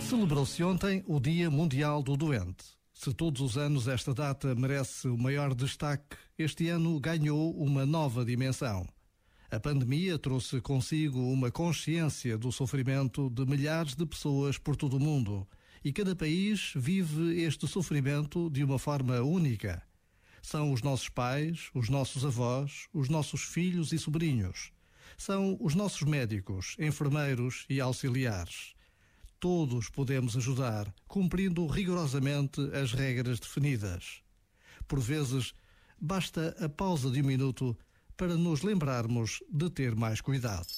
Celebrou-se ontem o Dia Mundial do Doente. Se todos os anos esta data merece o maior destaque, este ano ganhou uma nova dimensão. A pandemia trouxe consigo uma consciência do sofrimento de milhares de pessoas por todo o mundo e cada país vive este sofrimento de uma forma única. São os nossos pais, os nossos avós, os nossos filhos e sobrinhos. São os nossos médicos, enfermeiros e auxiliares. Todos podemos ajudar, cumprindo rigorosamente as regras definidas. Por vezes, basta a pausa de um minuto para nos lembrarmos de ter mais cuidado.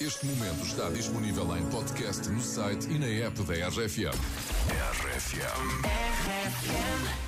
Este momento está disponível em podcast no site e na app da RFM. RFM. The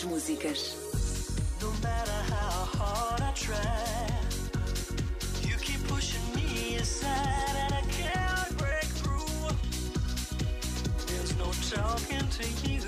grandes músicas. No matter how hard I try, you keep pushing me aside and I can't break through. There's no talking to you.